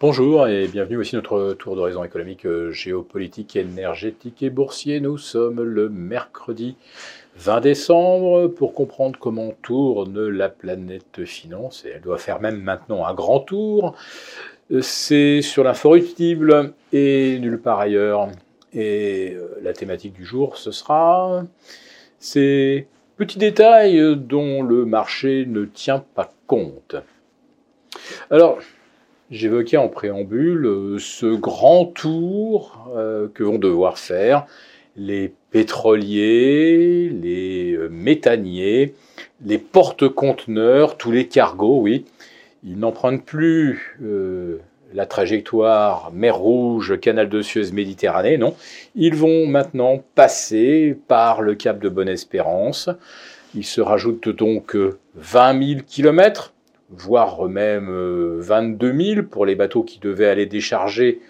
Bonjour et bienvenue aussi notre tour d'horizon économique, euh, géopolitique, énergétique et boursier. Nous sommes le mercredi 20 décembre pour comprendre comment tourne la planète finance et elle doit faire même maintenant un grand tour. Euh, c'est sur l'inforruptible et nulle part ailleurs. Et euh, la thématique du jour, ce sera ces petits détails dont le marché ne tient pas compte. Alors, J'évoquais en préambule euh, ce grand tour euh, que vont devoir faire les pétroliers, les euh, méthaniers, les porte-conteneurs, tous les cargos, oui. Ils n'empruntent plus la trajectoire mer Rouge, canal de Suez, Méditerranée, non. Ils vont maintenant passer par le cap de Bonne-Espérance. Il se rajoute donc 20 000 kilomètres voire même 22 euh, 000 pour les bateaux qui devaient aller décharger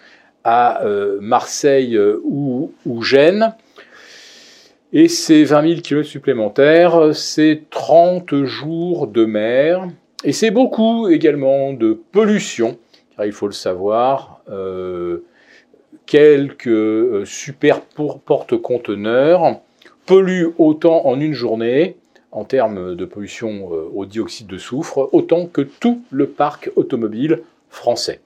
à euh, Marseille euh, ou, Gênes. Et ces 20 000 km supplémentaires, c'est 30 jours de mer. Et c'est beaucoup également de pollution, car il faut le savoir, quelques super porte-conteneurs polluent autant en une journée en termes de pollution euh, au dioxyde de soufre, autant que tout le parc automobile français.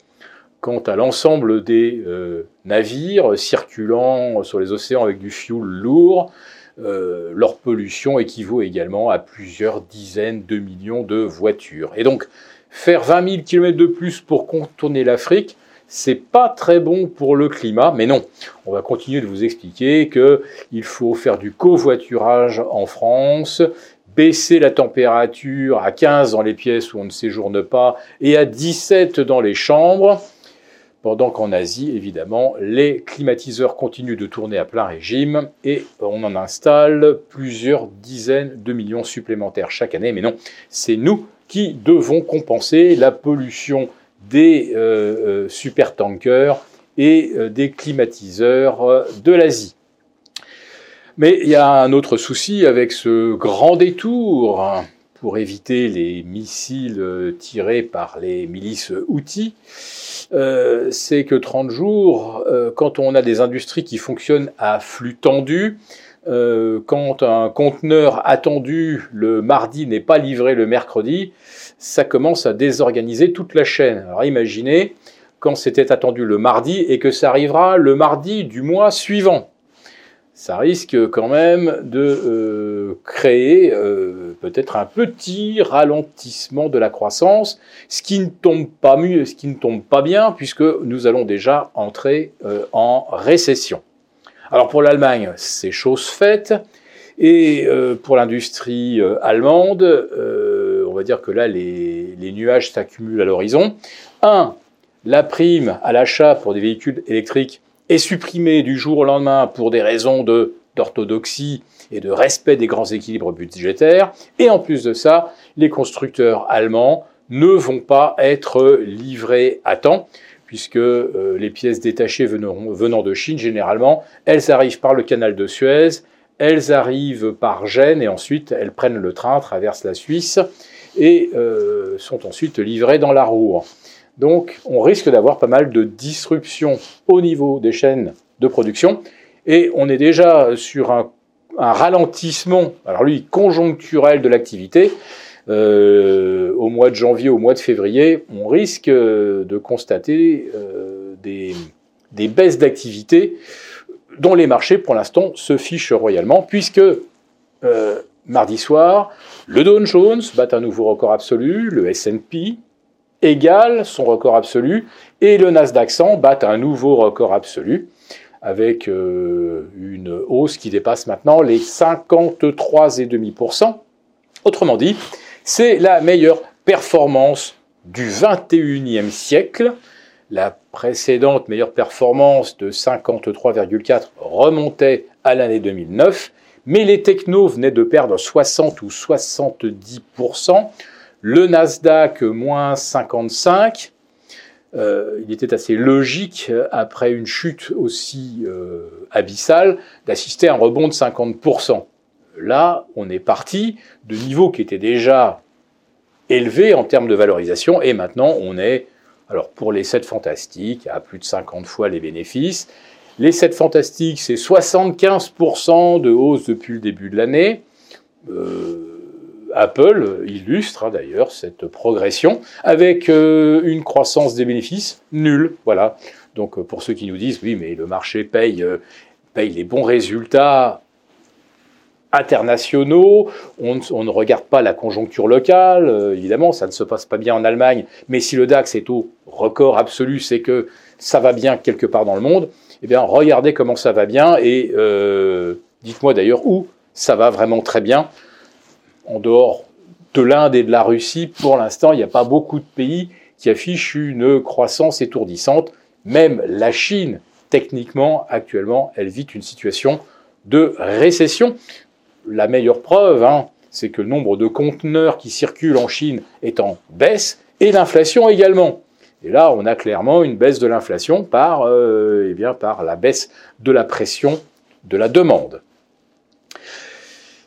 Quant à l'ensemble des euh, navires circulant sur les océans avec du fioul lourd, euh, leur pollution équivaut également à plusieurs dizaines de millions de voitures. Et donc, faire 20 000 km de plus pour contourner l'Afrique, c'est pas très bon pour le climat, mais non. On va continuer de vous expliquer qu'il faut faire du covoiturage en France, baisser la température à 15 dans les pièces où on ne séjourne pas et à 17 dans les chambres, pendant qu'en Asie, évidemment, les climatiseurs continuent de tourner à plein régime et on en installe plusieurs dizaines de millions supplémentaires chaque année. Mais non, c'est nous qui devons compenser la pollution des euh, euh, supertankers et euh, des climatiseurs de l'Asie. Mais il y a un autre souci avec ce grand détour pour éviter les missiles tirés par les milices outils. Euh, c'est que 30 jours, euh, quand on a des industries qui fonctionnent à flux tendu, euh, quand un conteneur attendu le mardi n'est pas livré le mercredi, ça commence à désorganiser toute la chaîne. Alors imaginez quand c'était attendu le mardi et que ça arrivera le mardi du mois suivant ça risque quand même de euh, créer euh, peut-être un petit ralentissement de la croissance, ce qui ne tombe pas mieux, ce qui ne tombe pas bien, puisque nous allons déjà entrer euh, en récession. Alors pour l'Allemagne, c'est chose faite, et pour l'industrie allemande, on va dire que là, les, les nuages s'accumulent à l'horizon. Un, la prime à l'achat pour des véhicules électriques est supprimé du jour au lendemain pour des raisons d'orthodoxie et de respect des grands équilibres budgétaires. Et en plus de ça, les constructeurs allemands ne vont pas être livrés à temps, puisque euh, les pièces détachées venant, de Chine, généralement, elles arrivent par le canal de Suez, elles arrivent par Gênes, et ensuite elles prennent le train, traversent la Suisse, et euh, sont ensuite livrées dans la Roue. Donc on risque d'avoir pas mal de disruptions au niveau des chaînes de production. Et on est déjà sur un, ralentissement, alors lui, conjoncturel de l'activité. Euh, au mois de janvier, au mois de février, on risque de constater euh, des, baisses d'activité dont les marchés, pour l'instant, se fichent royalement, puisque euh, mardi soir, le Dow Jones bat un nouveau record absolu, le S&P égale son record absolu et le Nasdaq 100 bat un nouveau record absolu avec euh, une hausse qui dépasse maintenant les 53,5%. Autrement dit, c'est la meilleure performance du 21e siècle. La précédente meilleure performance de 53,4 remontait à l'année 2009, mais les technos venaient de perdre 60 ou 70%. Le Nasdaq, moins 55. Euh, il était assez logique, après une chute aussi euh, abyssale, d'assister à un rebond de 50%. Là, on est parti de niveaux qui étaient déjà élevés en termes de valorisation, et maintenant on est Alors pour les 7 fantastiques, à plus de 50 fois les bénéfices. Les 7 fantastiques, c'est 75% de hausse depuis le début de l'année. Euh, Apple illustre hein, d'ailleurs cette progression avec euh, une croissance des bénéfices nulle. Voilà. Donc pour ceux qui nous disent oui mais le marché paye, paye les bons résultats internationaux, on, ne regarde pas la conjoncture locale, euh, évidemment, ça ne se passe pas bien en Allemagne, mais si le DAX est au record absolu, c'est que ça va bien quelque part dans le monde, eh bien, regardez comment ça va bien et euh, dites-moi d'ailleurs où ça va vraiment très bien. En dehors de l'Inde et de la Russie, pour l'instant, il n'y a pas beaucoup de pays qui affichent une croissance étourdissante. Même la Chine, techniquement, actuellement, elle vit une situation de récession la meilleure preuve, hein, c'est que le nombre de conteneurs qui circulent en Chine est en baisse et l'inflation également. Et là, on a clairement une baisse de l'inflation par, euh, eh la baisse de la pression de la demande.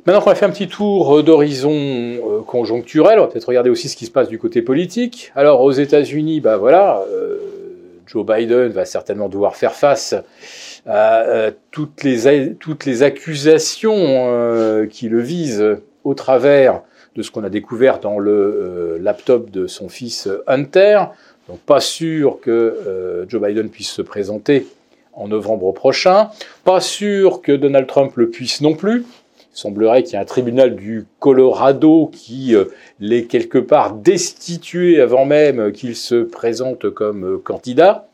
Maintenant qu'on a fait un petit tour d'horizon euh, conjoncturel, on va peut-être regarder aussi ce qui se passe du côté politique. Alors aux États-Unis, bah voilà, euh, Joe Biden va certainement devoir faire face à toutes les, toutes les accusations euh, qui le visent au travers de ce qu'on a découvert dans le euh, laptop de son fils Hunter. Donc pas sûr que euh, Joe Biden puisse se présenter en novembre prochain. Pas sûr que Donald Trump le puisse non plus. Il semblerait qu'il y ait un tribunal du Colorado qui l'ait quelque part destitué avant même qu'il se présente comme candidat.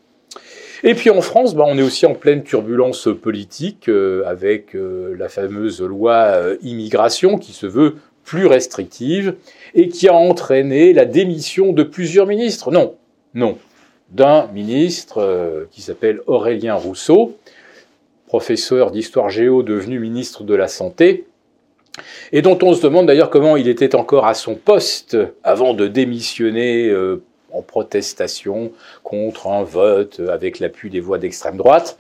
Et puis en France, bah, on est aussi en pleine turbulence politique euh, avec euh, la fameuse loi euh, immigration qui se veut plus restrictive et qui a entraîné la démission de plusieurs ministres. Non, non, d'un ministre qui s'appelle Aurélien Rousseau, professeur d'histoire géo devenu ministre de la Santé, et dont on se demande d'ailleurs comment il était encore à son poste avant de démissionner en protestation contre un vote avec l'appui des voix d'extrême droite.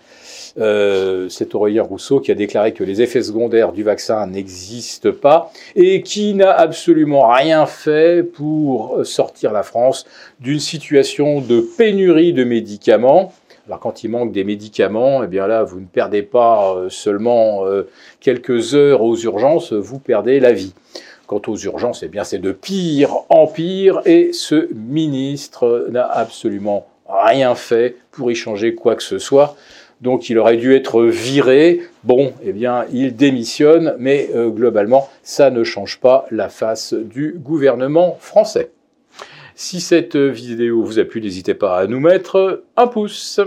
Euh, c'est Aurélien Rousseau qui a déclaré que les effets secondaires du vaccin n'existent pas et qui n'a absolument rien fait pour sortir la France d'une situation de pénurie de médicaments. Alors quand il manque des médicaments, eh bien là, vous ne perdez pas euh, seulement euh, quelques heures aux urgences, vous perdez la vie. Quant aux urgences, eh bien, c'est de pire en pire et ce ministre n'a absolument rien fait pour y changer quoi que ce soit. Donc il aurait dû être viré. Bon, eh bien, il démissionne, mais euh, globalement, ça ne change pas la face du gouvernement français. Si cette vidéo vous a plu, n'hésitez pas à nous mettre un pouce.